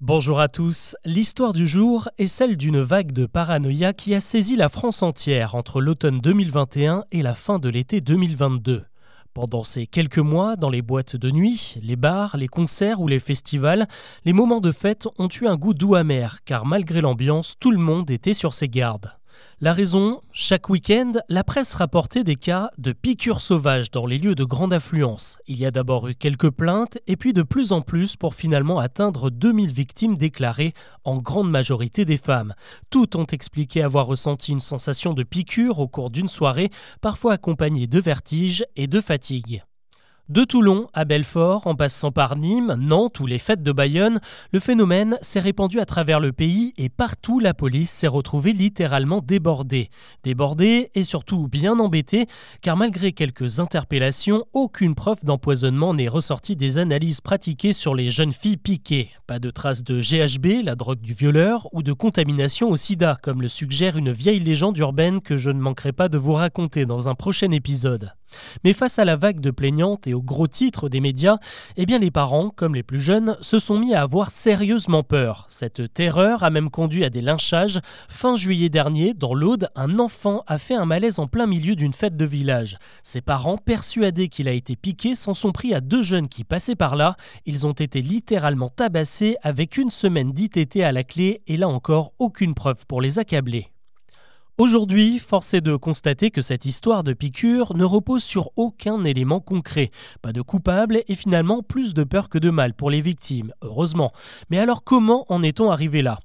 Bonjour à tous. L'histoire du jour est celle d'une vague de paranoïa qui a saisi la France entière entre l'automne 2021 et la fin de l'été 2022. Pendant ces quelques mois, dans les boîtes de nuit, les bars, les concerts ou les festivals, les moments de fête ont eu un goût doux amer, car malgré l'ambiance, tout le monde était sur ses gardes. La raison, chaque week-end, la presse rapportait des cas de piqûres sauvages dans les lieux de grande affluence. Il y a d'abord eu quelques plaintes et puis de plus en plus pour finalement atteindre 2000 victimes déclarées, en grande majorité des femmes. Toutes ont expliqué avoir ressenti une sensation de piqûre au cours d'une soirée, parfois accompagnée de vertiges et de fatigue. De Toulon à Belfort, en passant par Nîmes, Nantes ou les fêtes de Bayonne, le phénomène s'est répandu à travers le pays et partout la police s'est retrouvée littéralement débordée. Débordée et surtout bien embêtée, car malgré quelques interpellations, aucune preuve d'empoisonnement n'est ressortie des analyses pratiquées sur les jeunes filles piquées. Pas de traces de GHB, la drogue du violeur, ou de contamination au sida, comme le suggère une vieille légende urbaine que je ne manquerai pas de vous raconter dans un prochain épisode. Mais face à la vague de plaignantes et aux gros titres des médias, eh bien les parents, comme les plus jeunes, se sont mis à avoir sérieusement peur. Cette terreur a même conduit à des lynchages. Fin juillet dernier, dans l'Aude, un enfant a fait un malaise en plein milieu d'une fête de village. Ses parents, persuadés qu'il a été piqué, s'en sont pris à deux jeunes qui passaient par là. Ils ont été littéralement tabassés avec une semaine d'ITT à la clé et là encore aucune preuve pour les accabler. Aujourd'hui, force est de constater que cette histoire de piqûre ne repose sur aucun élément concret. Pas de coupable et finalement plus de peur que de mal pour les victimes, heureusement. Mais alors comment en est-on arrivé là?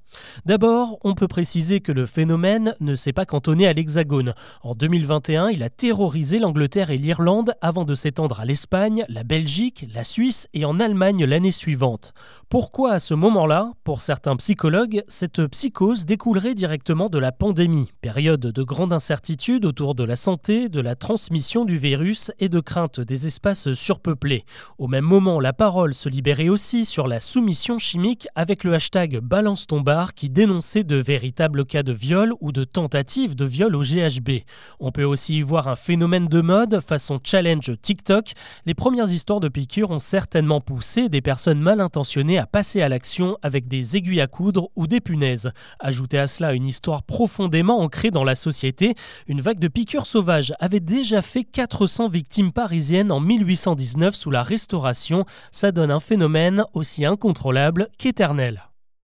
D'abord, on peut préciser que le phénomène ne s'est pas cantonné à l'Hexagone. En 2021, il a terrorisé l'Angleterre et l'Irlande avant de s'étendre à l'Espagne, la Belgique, la Suisse et en Allemagne l'année suivante. Pourquoi à ce moment-là, pour certains psychologues, cette psychose découlerait directement de la pandémie, de grande incertitude autour de la santé, de la transmission du virus et de crainte des espaces surpeuplés. Au même moment, la parole se libérait aussi sur la soumission chimique avec le hashtag Balance ton qui dénonçait de véritables cas de viol ou de tentatives de viol au GHB. On peut aussi y voir un phénomène de mode façon challenge TikTok. Les premières histoires de piqûres ont certainement poussé des personnes mal intentionnées à passer à l'action avec des aiguilles à coudre ou des punaises. Ajoutez à cela une histoire profondément ancrée dans la société, une vague de piqûres sauvages avait déjà fait 400 victimes parisiennes en 1819 sous la Restauration. Ça donne un phénomène aussi incontrôlable qu'éternel.